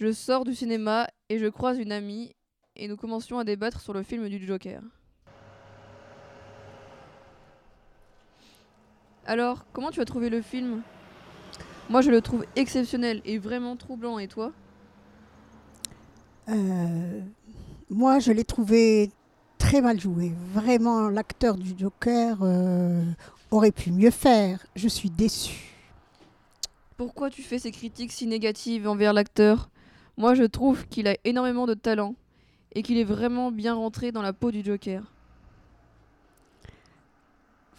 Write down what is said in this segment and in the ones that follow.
Je sors du cinéma et je croise une amie et nous commencions à débattre sur le film du Joker. Alors, comment tu as trouvé le film? Moi, je le trouve exceptionnel et vraiment troublant. Et toi? Euh, moi, je l'ai trouvé très mal joué. Vraiment, l'acteur du Joker euh, aurait pu mieux faire. Je suis déçue. Pourquoi tu fais ces critiques si négatives envers l'acteur? Moi, je trouve qu'il a énormément de talent et qu'il est vraiment bien rentré dans la peau du Joker.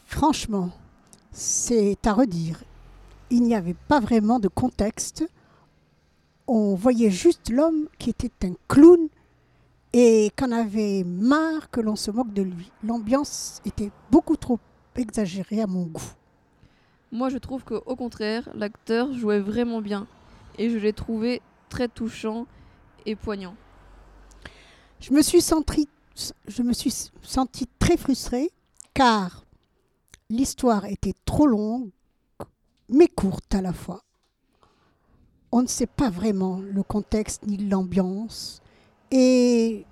Franchement, c'est à redire. Il n'y avait pas vraiment de contexte. On voyait juste l'homme qui était un clown et qu'on avait marre que l'on se moque de lui. L'ambiance était beaucoup trop exagérée à mon goût. Moi, je trouve qu'au contraire, l'acteur jouait vraiment bien et je l'ai trouvé très touchant et poignant. Je me suis sentie, je me suis très frustrée car l'histoire était trop longue mais courte à la fois. On ne sait pas vraiment le contexte ni l'ambiance et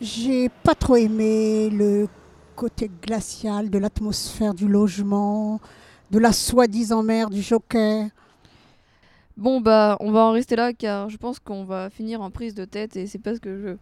j'ai pas trop aimé le côté glacial de l'atmosphère du logement, de la soi-disant mère du Joker. Bon bah on va en rester là car je pense qu'on va finir en prise de tête et c'est pas ce que je veux.